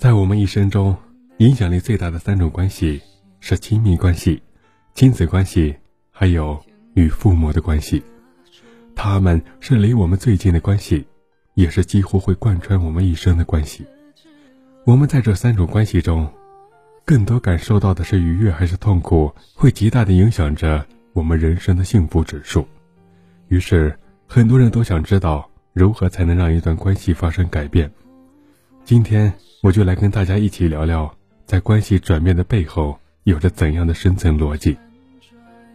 在我们一生中，影响力最大的三种关系是亲密关系、亲子关系，还有与父母的关系。他们是离我们最近的关系，也是几乎会贯穿我们一生的关系。我们在这三种关系中，更多感受到的是愉悦还是痛苦，会极大的影响着我们人生的幸福指数。于是，很多人都想知道如何才能让一段关系发生改变。今天。我就来跟大家一起聊聊，在关系转变的背后有着怎样的深层逻辑，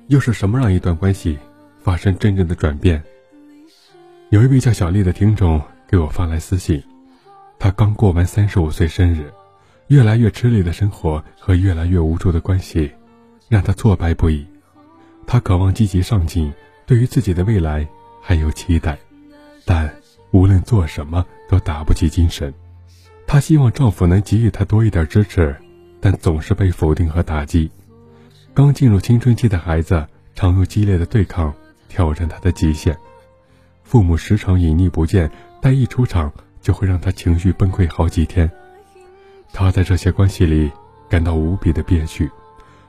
又是什么让一段关系发生真正的转变？有一位叫小丽的听众给我发来私信，她刚过完三十五岁生日，越来越吃力的生活和越来越无助的关系，让她挫败不已。她渴望积极上进，对于自己的未来还有期待，但无论做什么都打不起精神。她希望丈夫能给予她多一点支持，但总是被否定和打击。刚进入青春期的孩子常用激烈的对抗挑战她的极限，父母时常隐匿不见，但一出场就会让她情绪崩溃好几天。她在这些关系里感到无比的憋屈，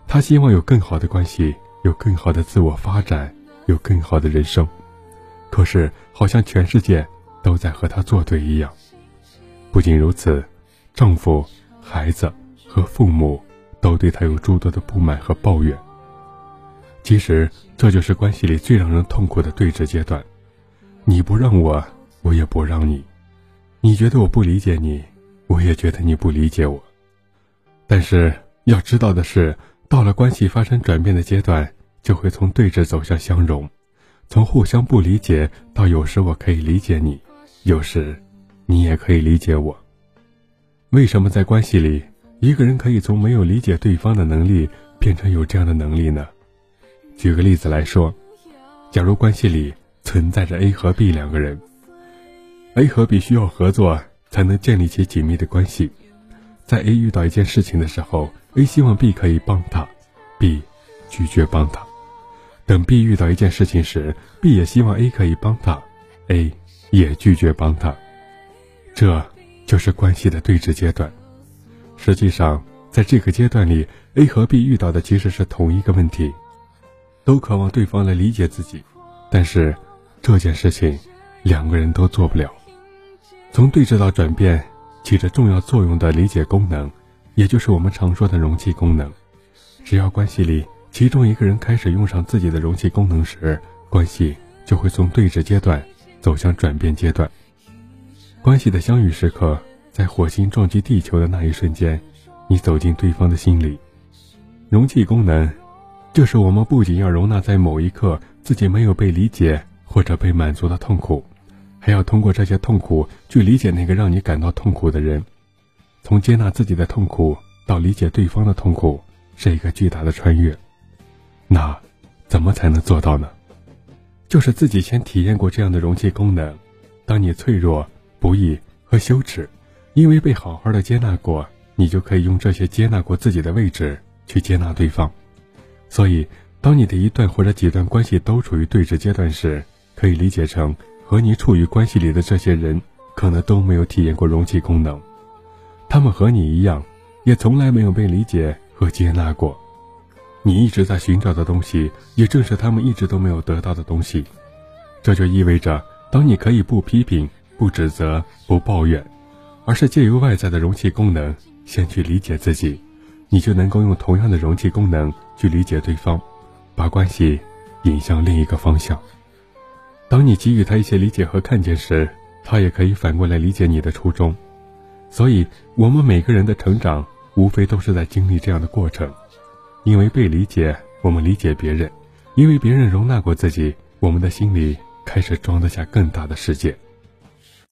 她希望有更好的关系，有更好的自我发展，有更好的人生，可是好像全世界都在和她作对一样。不仅如此，丈夫、孩子和父母都对她有诸多的不满和抱怨。其实，这就是关系里最让人痛苦的对峙阶段。你不让我，我也不让你；你觉得我不理解你，我也觉得你不理解我。但是要知道的是，到了关系发生转变的阶段，就会从对峙走向相融，从互相不理解到有时我可以理解你，有时。你也可以理解我。为什么在关系里，一个人可以从没有理解对方的能力，变成有这样的能力呢？举个例子来说，假如关系里存在着 A 和 B 两个人，A 和 B 需要合作才能建立起紧密的关系。在 A 遇到一件事情的时候，A 希望 B 可以帮他，B 拒绝帮他；等 B 遇到一件事情时，B 也希望 A 可以帮他，A 也拒绝帮他。这就是关系的对峙阶段。实际上，在这个阶段里，A 和 B 遇到的其实是同一个问题，都渴望对方来理解自己，但是这件事情两个人都做不了。从对峙到转变，起着重要作用的理解功能，也就是我们常说的容器功能。只要关系里其中一个人开始用上自己的容器功能时，关系就会从对峙阶段走向转变阶段。关系的相遇时刻，在火星撞击地球的那一瞬间，你走进对方的心里。容器功能，就是我们不仅要容纳在某一刻自己没有被理解或者被满足的痛苦，还要通过这些痛苦去理解那个让你感到痛苦的人。从接纳自己的痛苦到理解对方的痛苦，是一个巨大的穿越。那，怎么才能做到呢？就是自己先体验过这样的容器功能。当你脆弱。不易和羞耻，因为被好好的接纳过，你就可以用这些接纳过自己的位置去接纳对方。所以，当你的一段或者几段关系都处于对峙阶段时，可以理解成和你处于关系里的这些人，可能都没有体验过容器功能，他们和你一样，也从来没有被理解和接纳过。你一直在寻找的东西，也正是他们一直都没有得到的东西。这就意味着，当你可以不批评。不指责，不抱怨，而是借由外在的容器功能，先去理解自己，你就能够用同样的容器功能去理解对方，把关系引向另一个方向。当你给予他一些理解和看见时，他也可以反过来理解你的初衷。所以，我们每个人的成长，无非都是在经历这样的过程。因为被理解，我们理解别人；因为别人容纳过自己，我们的心里开始装得下更大的世界。